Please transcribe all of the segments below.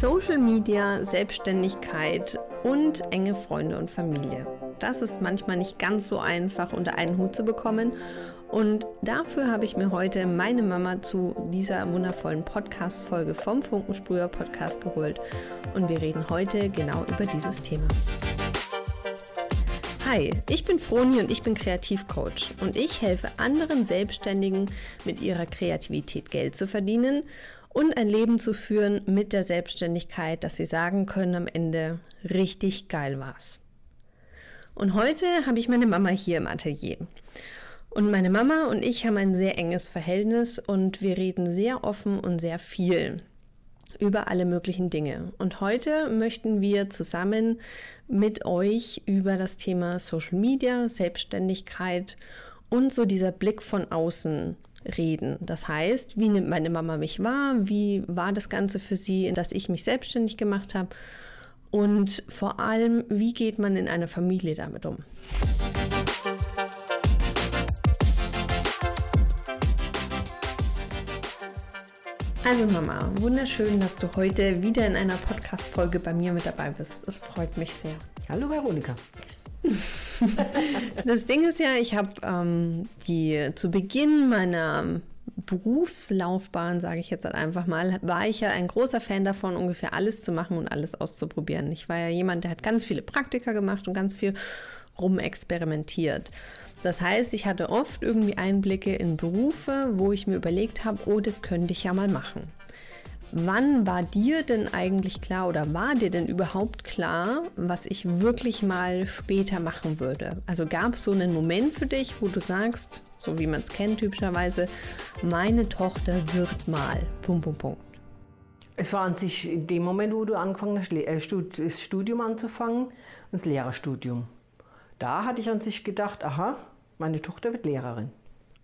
Social Media, Selbstständigkeit und enge Freunde und Familie. Das ist manchmal nicht ganz so einfach unter einen Hut zu bekommen. Und dafür habe ich mir heute meine Mama zu dieser wundervollen Podcast-Folge vom Funkensprüher Podcast geholt. Und wir reden heute genau über dieses Thema. Hi, ich bin Froni und ich bin Kreativcoach und ich helfe anderen Selbstständigen mit ihrer Kreativität Geld zu verdienen und ein Leben zu führen mit der Selbstständigkeit, dass sie sagen können am Ende, richtig geil war's. Und heute habe ich meine Mama hier im Atelier. Und meine Mama und ich haben ein sehr enges Verhältnis und wir reden sehr offen und sehr viel über alle möglichen Dinge. Und heute möchten wir zusammen mit euch über das Thema Social Media, Selbstständigkeit und so dieser Blick von außen reden. Das heißt, wie nimmt meine Mama mich wahr? Wie war das Ganze für sie, dass ich mich selbstständig gemacht habe? Und vor allem, wie geht man in einer Familie damit um? Also Mama, wunderschön, dass du heute wieder in einer Podcast-Folge bei mir mit dabei bist. Das freut mich sehr. Hallo Veronika. das Ding ist ja, ich habe ähm, die zu Beginn meiner Berufslaufbahn, sage ich jetzt halt einfach mal, war ich ja ein großer Fan davon, ungefähr alles zu machen und alles auszuprobieren. Ich war ja jemand, der hat ganz viele Praktika gemacht und ganz viel rumexperimentiert. Das heißt, ich hatte oft irgendwie Einblicke in Berufe, wo ich mir überlegt habe, oh, das könnte ich ja mal machen. Wann war dir denn eigentlich klar oder war dir denn überhaupt klar, was ich wirklich mal später machen würde? Also gab es so einen Moment für dich, wo du sagst, so wie man es kennt typischerweise, meine Tochter wird mal. Punkt, Punkt, Punkt. Es war an sich in dem Moment, wo du angefangen hast, äh, das Studium anzufangen, das Lehrerstudium. Da hatte ich an sich gedacht, aha, meine Tochter wird Lehrerin.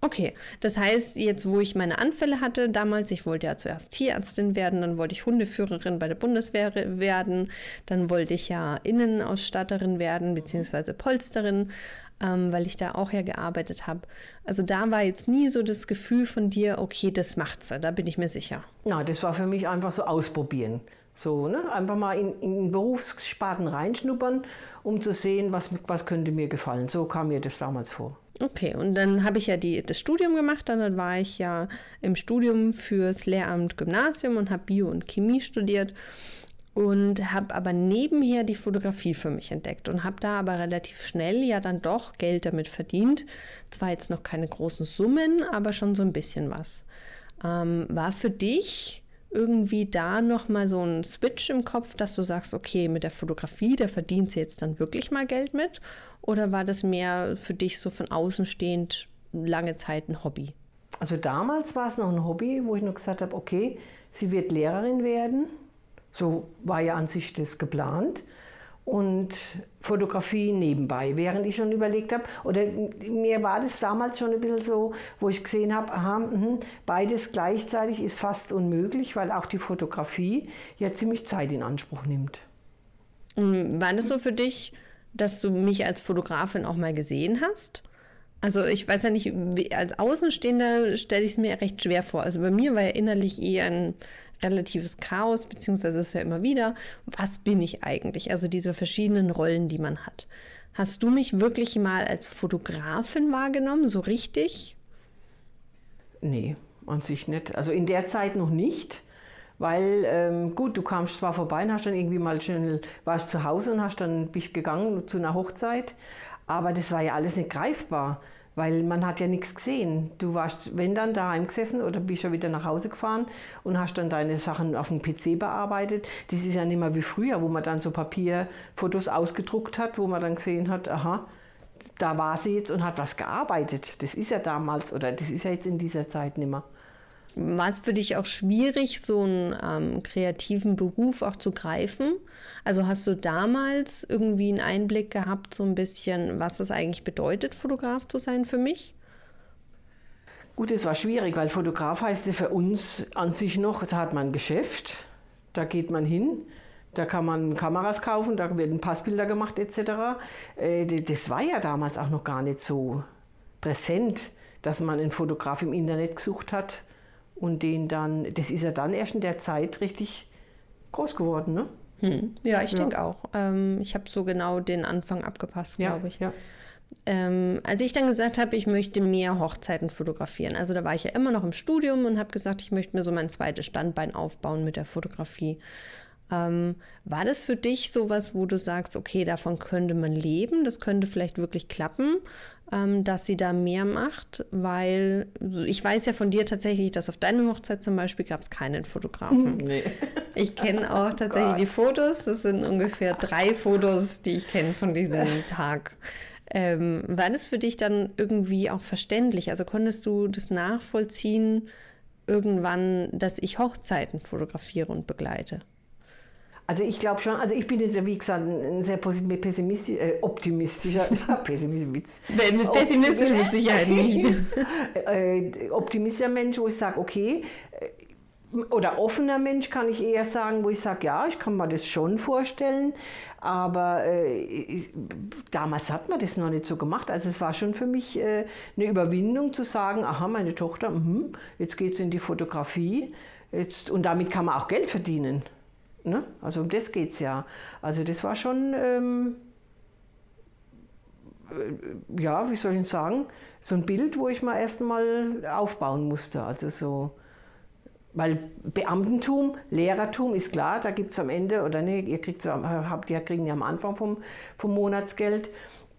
Okay, das heißt, jetzt wo ich meine Anfälle hatte, damals, ich wollte ja zuerst Tierärztin werden, dann wollte ich Hundeführerin bei der Bundeswehr werden, dann wollte ich ja Innenausstatterin werden, beziehungsweise Polsterin, ähm, weil ich da auch ja gearbeitet habe. Also da war jetzt nie so das Gefühl von dir, okay, das macht sie, da bin ich mir sicher. Na, das war für mich einfach so ausprobieren. So, ne? Einfach mal in, in Berufssparten reinschnuppern, um zu sehen, was, was könnte mir gefallen. So kam mir das damals vor. Okay, und dann habe ich ja die, das Studium gemacht, dann war ich ja im Studium fürs Lehramt Gymnasium und habe Bio und Chemie studiert und habe aber nebenher die Fotografie für mich entdeckt und habe da aber relativ schnell ja dann doch Geld damit verdient. Zwar jetzt noch keine großen Summen, aber schon so ein bisschen was. Ähm, war für dich irgendwie da nochmal so ein Switch im Kopf, dass du sagst, okay, mit der Fotografie, da verdient sie jetzt dann wirklich mal Geld mit? Oder war das mehr für dich so von außen stehend lange Zeit ein Hobby? Also damals war es noch ein Hobby, wo ich noch gesagt habe, okay, sie wird Lehrerin werden. So war ja an sich das geplant und Fotografie nebenbei, während ich schon überlegt habe, oder mir war das damals schon ein bisschen so, wo ich gesehen habe, aha, mh, beides gleichzeitig ist fast unmöglich, weil auch die Fotografie ja ziemlich Zeit in Anspruch nimmt. Mm, war das so für dich, dass du mich als Fotografin auch mal gesehen hast? Also ich weiß ja nicht, als Außenstehender stelle ich es mir recht schwer vor. Also bei mir war ja innerlich eher ein relatives Chaos, beziehungsweise ist ja immer wieder, was bin ich eigentlich? Also diese verschiedenen Rollen, die man hat. Hast du mich wirklich mal als Fotografin wahrgenommen, so richtig? Nee, an sich nicht. Also in der Zeit noch nicht. Weil, ähm, gut, du kamst zwar vorbei und hast dann irgendwie mal schnell, warst zu Hause und hast dann bist gegangen zu einer Hochzeit, aber das war ja alles nicht greifbar weil man hat ja nichts gesehen. Du warst, wenn dann, daheim gesessen oder bist ja wieder nach Hause gefahren und hast dann deine Sachen auf dem PC bearbeitet. Das ist ja nicht mehr wie früher, wo man dann so Papierfotos ausgedruckt hat, wo man dann gesehen hat, aha, da war sie jetzt und hat was gearbeitet. Das ist ja damals oder das ist ja jetzt in dieser Zeit nicht mehr. War es für dich auch schwierig, so einen ähm, kreativen Beruf auch zu greifen? Also hast du damals irgendwie einen Einblick gehabt, so ein bisschen, was es eigentlich bedeutet, Fotograf zu sein für mich? Gut, es war schwierig, weil Fotograf heißt ja für uns an sich noch, da hat man ein Geschäft, da geht man hin, da kann man Kameras kaufen, da werden Passbilder gemacht etc. Äh, das war ja damals auch noch gar nicht so präsent, dass man einen Fotograf im Internet gesucht hat und den dann, das ist ja dann erst in der Zeit richtig groß geworden, ne? Hm. Ja, ich ja. denke auch. Ähm, ich habe so genau den Anfang abgepasst, glaube ja, ich. Ja. Ähm, als ich dann gesagt habe, ich möchte mehr Hochzeiten fotografieren, also da war ich ja immer noch im Studium und habe gesagt, ich möchte mir so mein zweites Standbein aufbauen mit der Fotografie. Ähm, war das für dich sowas, wo du sagst, okay, davon könnte man leben, das könnte vielleicht wirklich klappen, ähm, dass sie da mehr macht? Weil ich weiß ja von dir tatsächlich, dass auf deiner Hochzeit zum Beispiel gab es keinen Fotografen. Nee. Ich kenne auch tatsächlich oh die Fotos. Das sind ungefähr drei Fotos, die ich kenne von diesem Tag. Ähm, war das für dich dann irgendwie auch verständlich? Also konntest du das nachvollziehen irgendwann, dass ich Hochzeiten fotografiere und begleite? Also ich glaube schon, also ich bin jetzt, wie gesagt, ein sehr pessimistisch, äh, optimistischer, pessimistisch, pessimistisch mit Sicherheit nicht. äh, optimistischer Mensch, wo ich sage, okay, oder offener Mensch kann ich eher sagen, wo ich sage, ja, ich kann mir das schon vorstellen, aber äh, damals hat man das noch nicht so gemacht. Also es war schon für mich äh, eine Überwindung zu sagen, aha, meine Tochter, mh, jetzt geht es in die Fotografie jetzt, und damit kann man auch Geld verdienen. Ne? Also um das geht es ja. Also das war schon, ähm, äh, ja, wie soll ich sagen, so ein Bild, wo ich mal erst mal aufbauen musste. Also so, weil Beamtentum, Lehrertum ist klar, da gibt es am Ende, oder ne, ihr kriegt, habt, ihr kriegen ja am Anfang vom, vom Monatsgeld,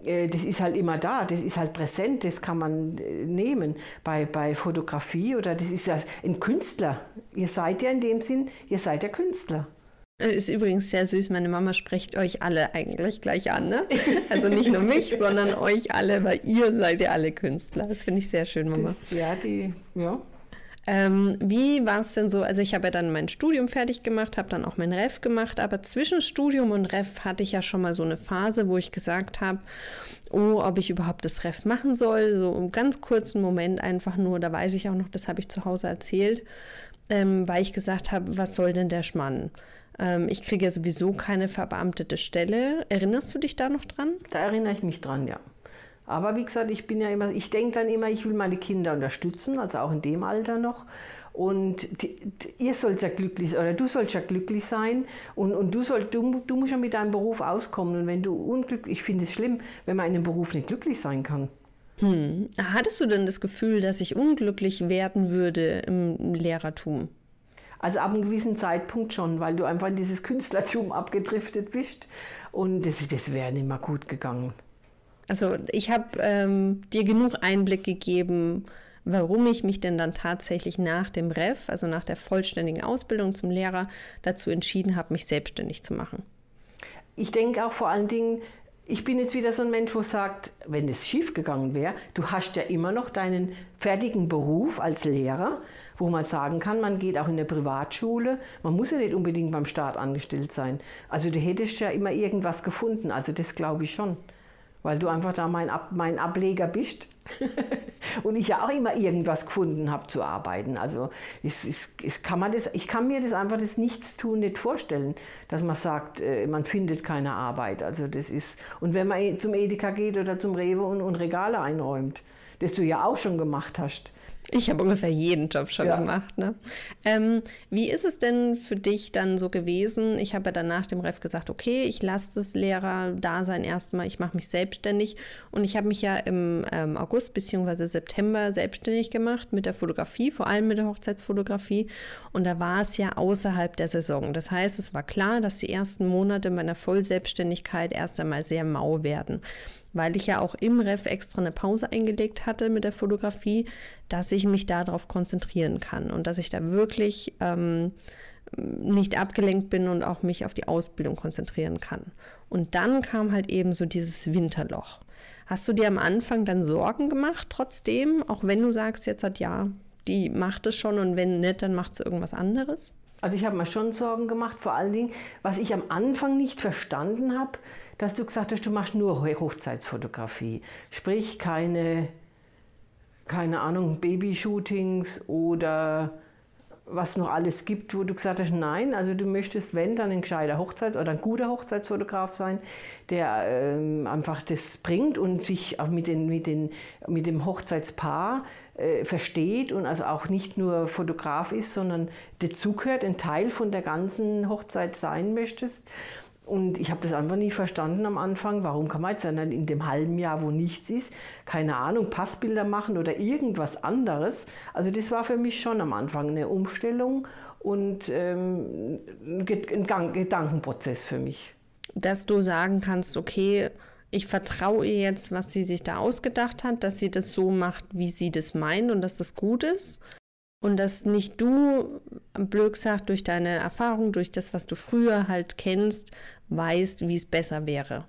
äh, das ist halt immer da, das ist halt präsent, das kann man äh, nehmen. Bei, bei Fotografie oder das ist ja ein Künstler. Ihr seid ja in dem Sinn, ihr seid ja Künstler. Äh, ist übrigens sehr süß. Meine Mama spricht euch alle eigentlich gleich an. Ne? Also nicht nur mich, sondern euch alle, weil ihr seid ja alle Künstler. Das finde ich sehr schön, Mama. Das, ja, die, ja. Ähm, wie war es denn so? Also ich habe ja dann mein Studium fertig gemacht, habe dann auch mein Ref gemacht, aber zwischen Studium und Ref hatte ich ja schon mal so eine Phase, wo ich gesagt habe, oh, ob ich überhaupt das Ref machen soll. So einen ganz kurzen Moment einfach nur, da weiß ich auch noch, das habe ich zu Hause erzählt, ähm, weil ich gesagt habe, was soll denn der Schmann? Ähm, ich kriege ja sowieso keine verbeamtete Stelle. Erinnerst du dich da noch dran? Da erinnere ich mich dran, ja. Aber wie gesagt, ich bin ja immer, ich denke dann immer, ich will meine Kinder unterstützen, also auch in dem Alter noch. Und die, die, ihr sollt ja glücklich oder du sollst ja glücklich sein und, und du, soll, du, du musst ja mit deinem Beruf auskommen. Und wenn du unglücklich, ich finde es schlimm, wenn man in einem Beruf nicht glücklich sein kann. Hm. Hattest du denn das Gefühl, dass ich unglücklich werden würde im Lehrertum? Also ab einem gewissen Zeitpunkt schon, weil du einfach in dieses Künstlertum abgedriftet bist und das, das wäre nicht mehr gut gegangen. Also ich habe ähm, dir genug Einblick gegeben, warum ich mich denn dann tatsächlich nach dem REF, also nach der vollständigen Ausbildung zum Lehrer, dazu entschieden habe, mich selbstständig zu machen. Ich denke auch vor allen Dingen, ich bin jetzt wieder so ein Mensch, wo sagt, wenn es schief gegangen wäre, du hast ja immer noch deinen fertigen Beruf als Lehrer, wo man sagen kann, man geht auch in eine Privatschule. Man muss ja nicht unbedingt beim Staat angestellt sein. Also du hättest ja immer irgendwas gefunden. Also das glaube ich schon. Weil du einfach da mein, Ab mein Ableger bist. und ich ja auch immer irgendwas gefunden habe zu arbeiten. Also es, es, es kann man das, ich kann mir das einfach das Nichtstun nicht vorstellen, dass man sagt, äh, man findet keine Arbeit. Also das ist, und wenn man zum Edeka geht oder zum Rewe und, und Regale einräumt, das du ja auch schon gemacht hast, ich habe ungefähr jeden Job schon ja. gemacht. Ne? Ähm, wie ist es denn für dich dann so gewesen? Ich habe ja dann nach dem Ref gesagt, okay, ich lasse das Lehrer-Dasein erstmal, ich mache mich selbstständig. Und ich habe mich ja im ähm, August bzw. September selbstständig gemacht mit der Fotografie, vor allem mit der Hochzeitsfotografie. Und da war es ja außerhalb der Saison. Das heißt, es war klar, dass die ersten Monate meiner Vollselbstständigkeit erst einmal sehr mau werden weil ich ja auch im Ref extra eine Pause eingelegt hatte mit der Fotografie, dass ich mich darauf konzentrieren kann und dass ich da wirklich ähm, nicht abgelenkt bin und auch mich auf die Ausbildung konzentrieren kann. Und dann kam halt eben so dieses Winterloch. Hast du dir am Anfang dann Sorgen gemacht trotzdem, auch wenn du sagst jetzt hat ja, die macht es schon und wenn nicht, dann macht sie irgendwas anderes? Also ich habe mir schon Sorgen gemacht, vor allen Dingen, was ich am Anfang nicht verstanden habe, dass du gesagt hast, du machst nur Hochzeitsfotografie. Sprich keine, keine Ahnung, Babyshootings oder was noch alles gibt, wo du gesagt hast, nein, also du möchtest, wenn, dann ein gescheiter Hochzeits- oder ein guter Hochzeitsfotograf sein, der ähm, einfach das bringt und sich auch mit, den, mit, den, mit dem Hochzeitspaar äh, versteht und also auch nicht nur Fotograf ist, sondern dazugehört, ein Teil von der ganzen Hochzeit sein möchtest. Und ich habe das einfach nie verstanden am Anfang. Warum kann man jetzt dann in dem halben Jahr, wo nichts ist, keine Ahnung, Passbilder machen oder irgendwas anderes? Also das war für mich schon am Anfang eine Umstellung und ähm, ein Gedankenprozess für mich. Dass du sagen kannst, okay, ich vertraue ihr jetzt, was sie sich da ausgedacht hat, dass sie das so macht, wie sie das meint und dass das gut ist. Und dass nicht du, blöd gesagt, durch deine Erfahrung, durch das, was du früher halt kennst, weißt, wie es besser wäre.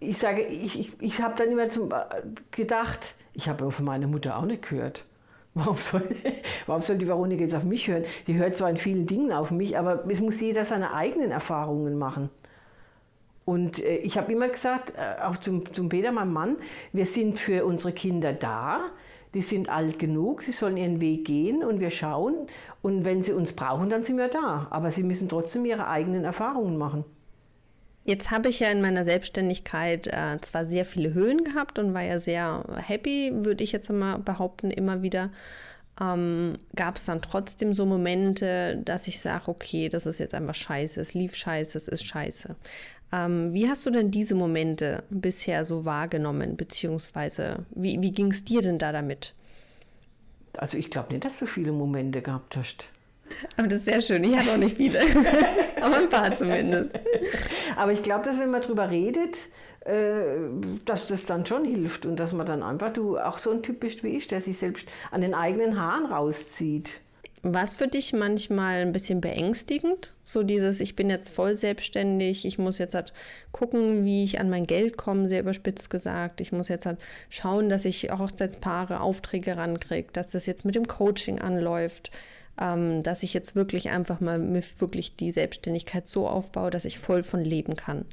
Ich sage, ich, ich, ich habe dann immer zum, gedacht, ich habe von meiner Mutter auch nicht gehört. Warum soll, warum soll die Veronika jetzt auf mich hören? Die hört zwar in vielen Dingen auf mich, aber es muss jeder seine eigenen Erfahrungen machen. Und äh, ich habe immer gesagt, äh, auch zum, zum Peter, meinem Mann, wir sind für unsere Kinder da die sind alt genug, sie sollen ihren Weg gehen und wir schauen. Und wenn sie uns brauchen, dann sind wir da. Aber sie müssen trotzdem ihre eigenen Erfahrungen machen. Jetzt habe ich ja in meiner Selbstständigkeit äh, zwar sehr viele Höhen gehabt und war ja sehr happy, würde ich jetzt mal behaupten, immer wieder. Ähm, Gab es dann trotzdem so Momente, dass ich sage, okay, das ist jetzt einfach scheiße, es lief scheiße, es ist scheiße. Ähm, wie hast du denn diese Momente bisher so wahrgenommen, beziehungsweise wie, wie ging es dir denn da damit? Also ich glaube nicht, dass du viele Momente gehabt hast. Aber das ist sehr schön. Ich hatte auch nicht viele. Aber ein paar zumindest. Aber ich glaube, dass wenn man darüber redet, äh, dass das dann schon hilft und dass man dann einfach, du auch so ein Typ bist wie ich, der sich selbst an den eigenen Haaren rauszieht. War es für dich manchmal ein bisschen beängstigend? So dieses, ich bin jetzt voll selbstständig, ich muss jetzt halt gucken, wie ich an mein Geld komme, sehr überspitzt gesagt. Ich muss jetzt halt schauen, dass ich Hochzeitspaare Aufträge rankriege, dass das jetzt mit dem Coaching anläuft, ähm, dass ich jetzt wirklich einfach mal wirklich die Selbstständigkeit so aufbaue, dass ich voll von leben kann.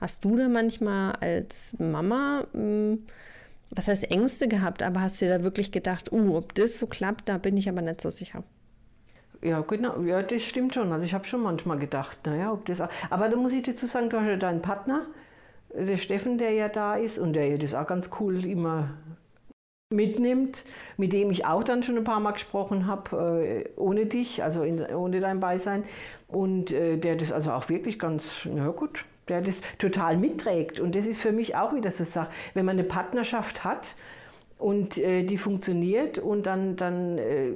Hast du da manchmal als Mama, hm, was heißt Ängste gehabt, aber hast du da wirklich gedacht, uh, ob das so klappt, da bin ich aber nicht so sicher? Ja, genau, ja, das stimmt schon. Also ich habe schon manchmal gedacht, naja, ob das. Auch, aber da muss ich dazu sagen, du hast ja deinen Partner, der Steffen, der ja da ist und der ja das auch ganz cool immer mitnimmt, mit dem ich auch dann schon ein paar Mal gesprochen habe, äh, ohne dich, also in, ohne dein Beisein. Und äh, der das also auch wirklich ganz, na gut, der das total mitträgt. Und das ist für mich auch wieder so Sache, wenn man eine Partnerschaft hat, und äh, die funktioniert und dann, dann äh,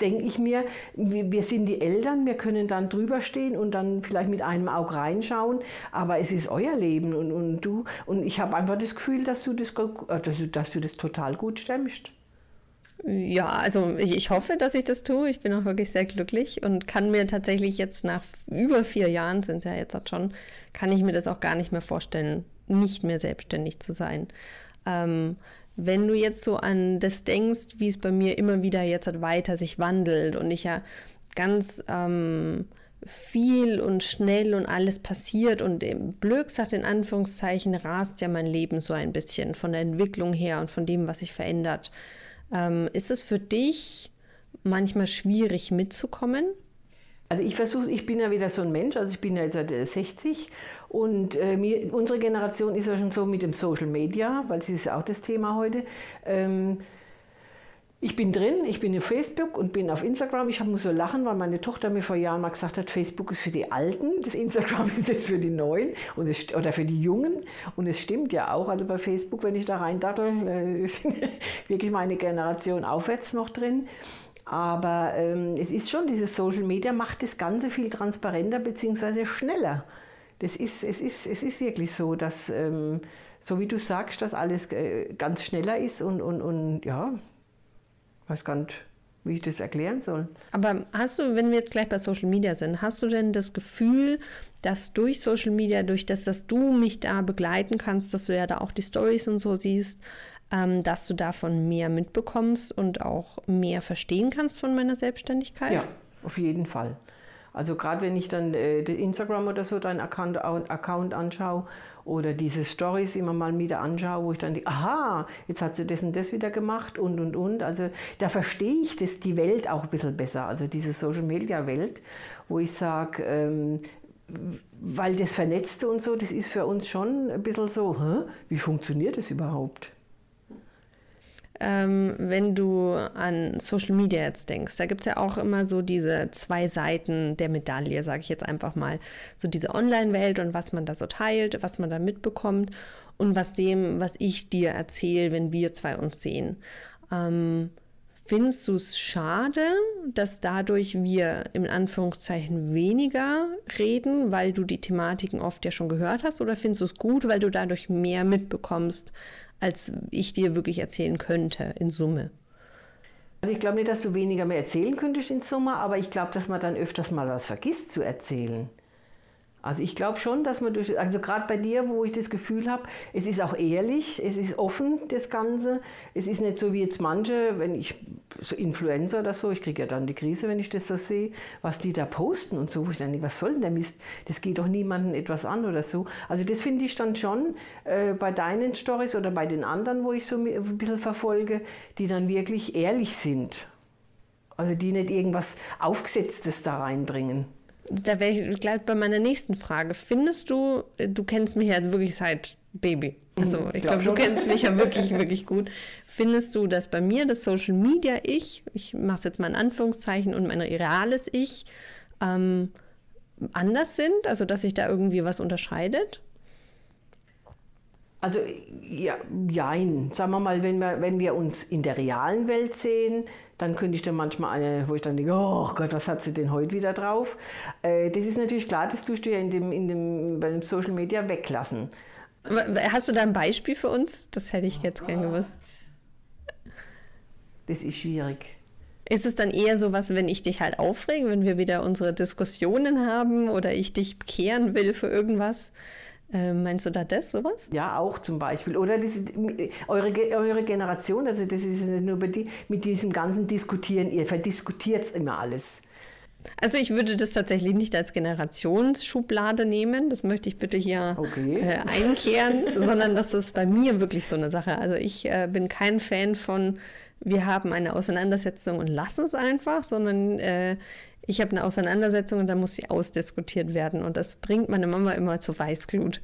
denke ich mir, wir, wir, sind die Eltern, wir können dann drüber stehen und dann vielleicht mit einem Auge reinschauen, aber es ist euer Leben und, und du und ich habe einfach das Gefühl, dass du das, äh, dass dass du das total gut stemmst. Ja, also ich, ich, hoffe, dass ich das tue. Ich bin auch wirklich sehr glücklich und kann mir tatsächlich jetzt nach über vier Jahren, sind es ja jetzt schon, kann ich mir das auch gar nicht mehr vorstellen, nicht mehr selbstständig zu sein. Ähm, wenn du jetzt so an das denkst, wie es bei mir immer wieder jetzt halt weiter sich wandelt und ich ja ganz ähm, viel und schnell und alles passiert und blöd gesagt in Anführungszeichen rast ja mein Leben so ein bisschen von der Entwicklung her und von dem, was sich verändert. Ähm, ist es für dich manchmal schwierig mitzukommen? Also ich versuche, ich bin ja wieder so ein Mensch, also ich bin ja jetzt seit 60 und äh, mir, unsere Generation ist ja schon so mit dem Social Media, weil das ist ja auch das Thema heute. Ähm, ich bin drin, ich bin auf Facebook und bin auf Instagram. Ich muss so lachen, weil meine Tochter mir vor Jahren mal gesagt hat, Facebook ist für die Alten, das Instagram ist jetzt für die Neuen und es, oder für die Jungen. Und es stimmt ja auch. Also bei Facebook, wenn ich da rein dachte, äh, ist wirklich meine Generation aufwärts noch drin. Aber ähm, es ist schon, dieses Social Media macht das Ganze viel transparenter bzw. schneller das ist, es, ist, es ist wirklich so, dass, ähm, so wie du sagst, dass alles äh, ganz schneller ist und, und, und ja, weiß gar nicht, wie ich das erklären soll. Aber hast du, wenn wir jetzt gleich bei Social Media sind, hast du denn das Gefühl, dass durch Social Media, durch das, dass du mich da begleiten kannst, dass du ja da auch die Stories und so siehst, ähm, dass du davon mehr mitbekommst und auch mehr verstehen kannst von meiner Selbstständigkeit? Ja, auf jeden Fall. Also gerade wenn ich dann äh, Instagram oder so deinen Account, Account anschaue oder diese Stories immer mal wieder anschaue, wo ich dann denke, aha, jetzt hat sie das und das wieder gemacht und und und. Also da verstehe ich das, die Welt auch ein bisschen besser, also diese Social Media Welt, wo ich sage, ähm, weil das Vernetzte und so, das ist für uns schon ein bisschen so, hä? wie funktioniert das überhaupt? Ähm, wenn du an Social Media jetzt denkst, da gibt es ja auch immer so diese zwei Seiten der Medaille, sage ich jetzt einfach mal. So diese Online-Welt und was man da so teilt, was man da mitbekommt und was dem, was ich dir erzähle, wenn wir zwei uns sehen. Ähm, Findest du es schade, dass dadurch wir in Anführungszeichen weniger reden, weil du die Thematiken oft ja schon gehört hast? Oder findest du es gut, weil du dadurch mehr mitbekommst, als ich dir wirklich erzählen könnte in Summe. Also ich glaube nicht, dass du weniger mehr erzählen könntest in Summe, aber ich glaube, dass man dann öfters mal was vergisst zu erzählen. Also ich glaube schon, dass man durch, also gerade bei dir, wo ich das Gefühl habe, es ist auch ehrlich, es ist offen, das Ganze. Es ist nicht so wie jetzt manche, wenn ich, so Influencer oder so, ich kriege ja dann die Krise, wenn ich das so sehe, was die da posten und so, wo ich dann denke, was soll denn der Mist? Das geht doch niemandem etwas an oder so. Also das finde ich dann schon äh, bei deinen Stories oder bei den anderen, wo ich so ein bisschen verfolge, die dann wirklich ehrlich sind. Also die nicht irgendwas Aufgesetztes da reinbringen da wäre ich gleich bei meiner nächsten Frage. Findest du, du kennst mich ja wirklich seit Baby. Also mhm, ich glaube, glaub, du kennst mich ja wirklich, wirklich gut. Findest du, dass bei mir das Social Media Ich, ich mache es jetzt mal in Anführungszeichen, und mein reales Ich ähm, anders sind? Also dass sich da irgendwie was unterscheidet? Also ja, jein. Sagen wir mal, wenn wir, wenn wir uns in der realen Welt sehen, dann könnte ich dann manchmal eine, wo ich dann denke, oh Gott, was hat sie denn heute wieder drauf? Äh, das ist natürlich klar, das tust du ja in dem, in dem, bei dem Social Media weglassen. Hast du da ein Beispiel für uns? Das hätte ich jetzt oh gerne gewusst. Das ist schwierig. Ist es dann eher so was, wenn ich dich halt aufrege, wenn wir wieder unsere Diskussionen haben oder ich dich bekehren will für irgendwas? Äh, meinst du da das, sowas? Ja, auch zum Beispiel. Oder diese, eure, eure Generation, also das ist nicht nur bei die, mit diesem ganzen Diskutieren, ihr verdiskutiert immer alles. Also ich würde das tatsächlich nicht als Generationsschublade nehmen, das möchte ich bitte hier okay. äh, einkehren, sondern das ist bei mir wirklich so eine Sache. Also ich äh, bin kein Fan von, wir haben eine Auseinandersetzung und lassen es einfach, sondern äh, ich habe eine Auseinandersetzung und dann muss sie ausdiskutiert werden. Und das bringt meine Mama immer zu Weißglut.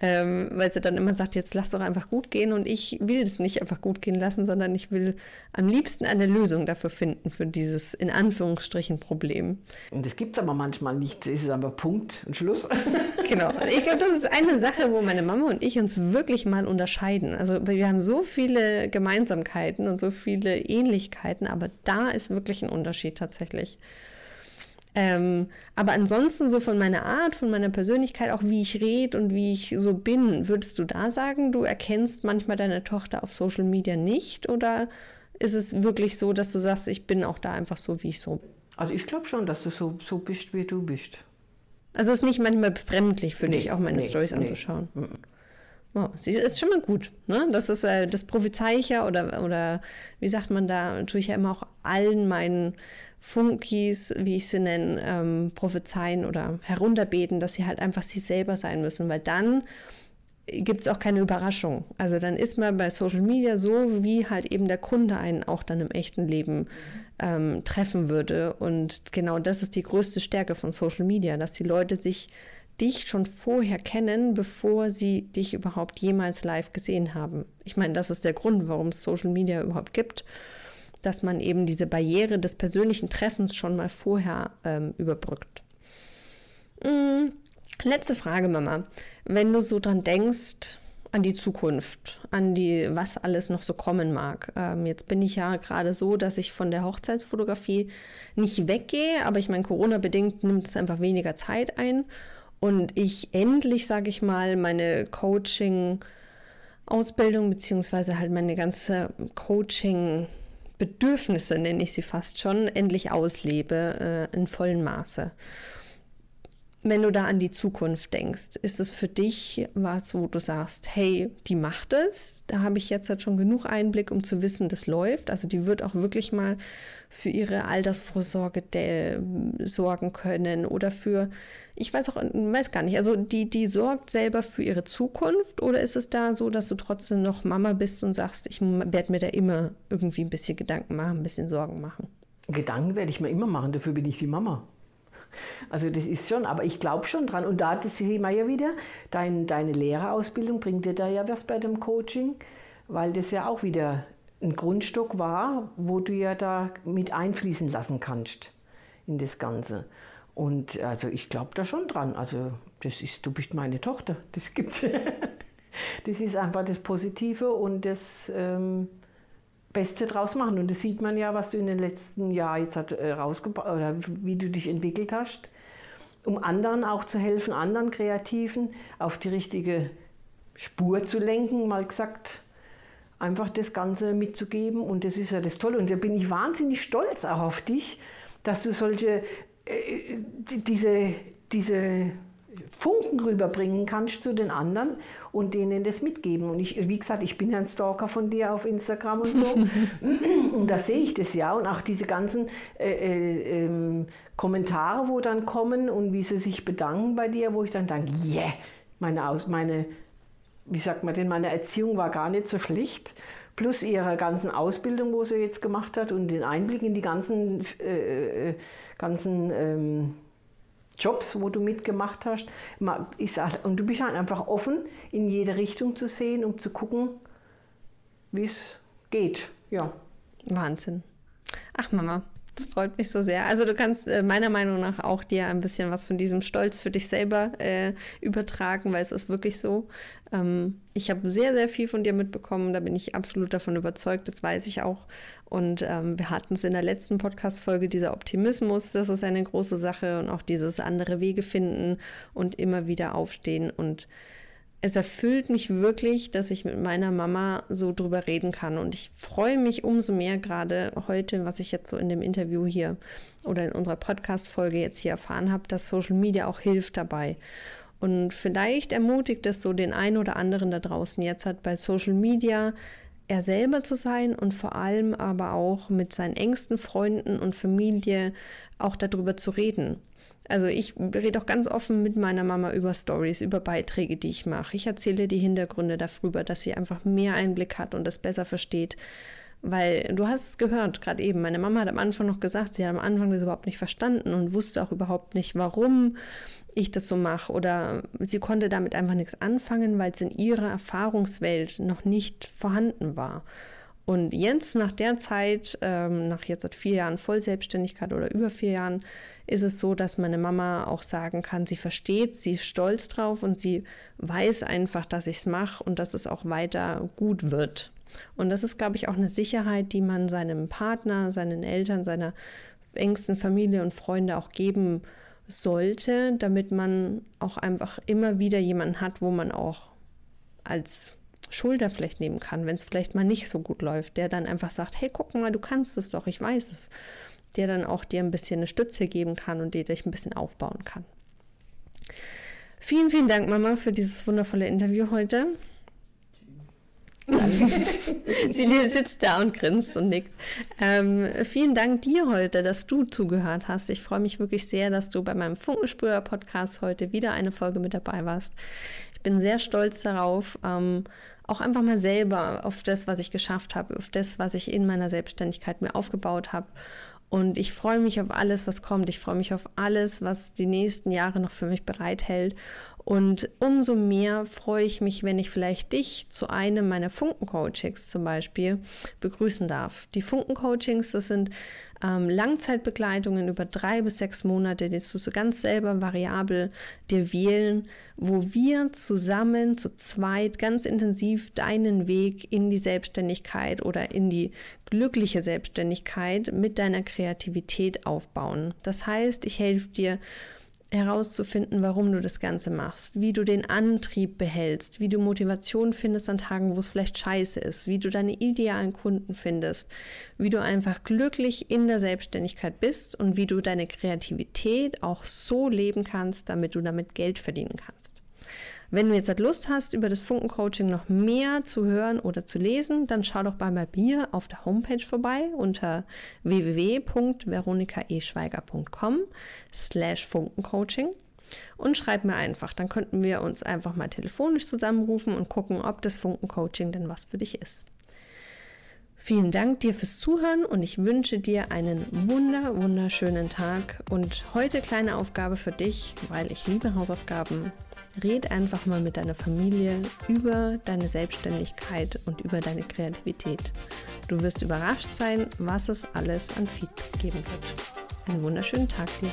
Ähm, weil sie dann immer sagt, jetzt lass doch einfach gut gehen und ich will es nicht einfach gut gehen lassen, sondern ich will am liebsten eine Lösung dafür finden, für dieses in Anführungsstrichen Problem. Und das gibt es aber manchmal nicht, das ist aber Punkt und Schluss. genau, ich glaube, das ist eine Sache, wo meine Mama und ich uns wirklich mal unterscheiden. Also wir haben so viele Gemeinsamkeiten und so viele Ähnlichkeiten, aber da ist wirklich ein Unterschied tatsächlich. Ähm, aber ansonsten so von meiner Art, von meiner Persönlichkeit, auch wie ich rede und wie ich so bin, würdest du da sagen, du erkennst manchmal deine Tochter auf Social Media nicht oder ist es wirklich so, dass du sagst, ich bin auch da einfach so, wie ich so bin? Also ich glaube schon, dass du so, so bist, wie du bist. Also es ist nicht manchmal befremdlich für nee, dich, auch meine nee, Stories nee. anzuschauen. Mhm. Oh, sie ist schon mal gut. Ne? Das ist äh, das prophezei ich ja oder, oder wie sagt man da, tue ich ja immer auch allen meinen Funkis, wie ich sie nenne, ähm, prophezeien oder herunterbeten, dass sie halt einfach sie selber sein müssen, weil dann gibt es auch keine Überraschung. Also dann ist man bei Social Media so, wie halt eben der Kunde einen auch dann im echten Leben ähm, treffen würde. Und genau das ist die größte Stärke von Social Media, dass die Leute sich dich schon vorher kennen, bevor sie dich überhaupt jemals live gesehen haben. Ich meine, das ist der Grund, warum es Social Media überhaupt gibt dass man eben diese Barriere des persönlichen Treffens schon mal vorher ähm, überbrückt. Mhm. Letzte Frage, Mama. Wenn du so dran denkst, an die Zukunft, an die, was alles noch so kommen mag. Ähm, jetzt bin ich ja gerade so, dass ich von der Hochzeitsfotografie nicht weggehe, aber ich meine, Corona-bedingt nimmt es einfach weniger Zeit ein und ich endlich, sage ich mal, meine Coaching- Ausbildung beziehungsweise halt meine ganze Coaching Bedürfnisse, nenne ich sie fast schon, endlich auslebe äh, in vollem Maße. wenn du da an die Zukunft denkst, ist es für dich was, wo du sagst, hey, die macht es, da habe ich jetzt halt schon genug Einblick, um zu wissen, das läuft. Also die wird auch wirklich mal für ihre Altersvorsorge sorgen können oder für, ich weiß auch, weiß gar nicht, also die, die sorgt selber für ihre Zukunft oder ist es da so, dass du trotzdem noch Mama bist und sagst, ich werde mir da immer irgendwie ein bisschen Gedanken machen, ein bisschen Sorgen machen? Gedanken werde ich mir immer machen, dafür bin ich die Mama. Also das ist schon, aber ich glaube schon dran. Und da das wir ja wieder, dein, deine Lehrerausbildung bringt dir da ja was bei dem Coaching, weil das ja auch wieder ein Grundstock war, wo du ja da mit einfließen lassen kannst in das Ganze. Und also ich glaube da schon dran. Also das ist, du bist meine Tochter, das gibt's. das ist einfach das Positive und das ähm, Beste draus machen. Und das sieht man ja, was du in den letzten Jahren jetzt hat, äh, rausgebracht oder wie du dich entwickelt hast, um anderen auch zu helfen, anderen Kreativen auf die richtige Spur zu lenken, mal gesagt einfach das Ganze mitzugeben. Und das ist ja das Tolle. Und da bin ich wahnsinnig stolz auch auf dich, dass du solche, äh, diese, diese Funken rüberbringen kannst zu den anderen und denen das mitgeben. Und ich, wie gesagt, ich bin ja ein Stalker von dir auf Instagram und so. und da sehe ich das ja. Und auch diese ganzen äh, äh, äh, Kommentare, wo dann kommen und wie sie sich bedanken bei dir, wo ich dann denke, yeah, meine, Aus, meine wie sagt man denn, meine Erziehung war gar nicht so schlecht. Plus ihre ganzen Ausbildung, wo sie jetzt gemacht hat und den Einblick in die ganzen, äh, äh ganzen ähm, Jobs, wo du mitgemacht hast. Und du bist halt einfach offen, in jede Richtung zu sehen, um zu gucken, wie es geht. Ja. Wahnsinn. Ach Mama, das freut mich so sehr. Also du kannst äh, meiner Meinung nach auch dir ein bisschen was von diesem Stolz für dich selber äh, übertragen, weil es ist wirklich so. Ähm, ich habe sehr, sehr viel von dir mitbekommen. Da bin ich absolut davon überzeugt. Das weiß ich auch. Und ähm, wir hatten es in der letzten Podcast-Folge, dieser Optimismus, das ist eine große Sache und auch dieses andere Wege finden und immer wieder aufstehen und es erfüllt mich wirklich, dass ich mit meiner Mama so drüber reden kann. Und ich freue mich umso mehr gerade heute, was ich jetzt so in dem Interview hier oder in unserer Podcast-Folge jetzt hier erfahren habe, dass Social Media auch hilft dabei. Und vielleicht ermutigt es so den einen oder anderen da draußen jetzt hat bei Social Media er selber zu sein und vor allem aber auch mit seinen engsten Freunden und Familie auch darüber zu reden. Also ich rede auch ganz offen mit meiner Mama über Stories, über Beiträge, die ich mache. Ich erzähle die Hintergründe darüber, dass sie einfach mehr Einblick hat und das besser versteht. Weil du hast es gehört, gerade eben, meine Mama hat am Anfang noch gesagt, sie hat am Anfang das überhaupt nicht verstanden und wusste auch überhaupt nicht, warum ich das so mache. Oder sie konnte damit einfach nichts anfangen, weil es in ihrer Erfahrungswelt noch nicht vorhanden war. Und jetzt nach der Zeit, ähm, nach jetzt seit vier Jahren Vollselbstständigkeit oder über vier Jahren, ist es so, dass meine Mama auch sagen kann, sie versteht, sie ist stolz drauf und sie weiß einfach, dass ich es mache und dass es auch weiter gut wird. Und das ist, glaube ich, auch eine Sicherheit, die man seinem Partner, seinen Eltern, seiner engsten Familie und Freunde auch geben sollte, damit man auch einfach immer wieder jemanden hat, wo man auch als Schulter vielleicht nehmen kann, wenn es vielleicht mal nicht so gut läuft, der dann einfach sagt, hey, guck mal, du kannst es doch, ich weiß es der dann auch dir ein bisschen eine Stütze geben kann und dir dich ein bisschen aufbauen kann. Vielen, vielen Dank, Mama, für dieses wundervolle Interview heute. Sie sitzt da und grinst und nickt. Ähm, vielen Dank dir heute, dass du zugehört hast. Ich freue mich wirklich sehr, dass du bei meinem Funkenspürer-Podcast heute wieder eine Folge mit dabei warst. Ich bin sehr stolz darauf, ähm, auch einfach mal selber auf das, was ich geschafft habe, auf das, was ich in meiner Selbstständigkeit mir aufgebaut habe und ich freue mich auf alles, was kommt. Ich freue mich auf alles, was die nächsten Jahre noch für mich bereithält. Und umso mehr freue ich mich, wenn ich vielleicht dich zu einem meiner Funken-Coachings zum Beispiel begrüßen darf. Die Funken-Coachings, das sind ähm, Langzeitbegleitungen über drei bis sechs Monate, die du so ganz selber variabel dir wählen, wo wir zusammen, zu zweit, ganz intensiv deinen Weg in die Selbstständigkeit oder in die glückliche Selbstständigkeit mit deiner Kreativität aufbauen. Das heißt, ich helfe dir, herauszufinden, warum du das Ganze machst, wie du den Antrieb behältst, wie du Motivation findest an Tagen, wo es vielleicht scheiße ist, wie du deine idealen Kunden findest, wie du einfach glücklich in der Selbstständigkeit bist und wie du deine Kreativität auch so leben kannst, damit du damit Geld verdienen kannst. Wenn du jetzt halt Lust hast, über das Funken-Coaching noch mehr zu hören oder zu lesen, dann schau doch bei mir auf der Homepage vorbei unter www.veronikaeschweiger.com slash Funkencoaching und schreib mir einfach. Dann könnten wir uns einfach mal telefonisch zusammenrufen und gucken, ob das Funken-Coaching denn was für dich ist. Vielen Dank dir fürs Zuhören und ich wünsche dir einen wunder, wunderschönen Tag. Und heute kleine Aufgabe für dich, weil ich liebe Hausaufgaben. Red einfach mal mit deiner Familie über deine Selbstständigkeit und über deine Kreativität. Du wirst überrascht sein, was es alles an Feedback geben wird. Einen wunderschönen Tag dir.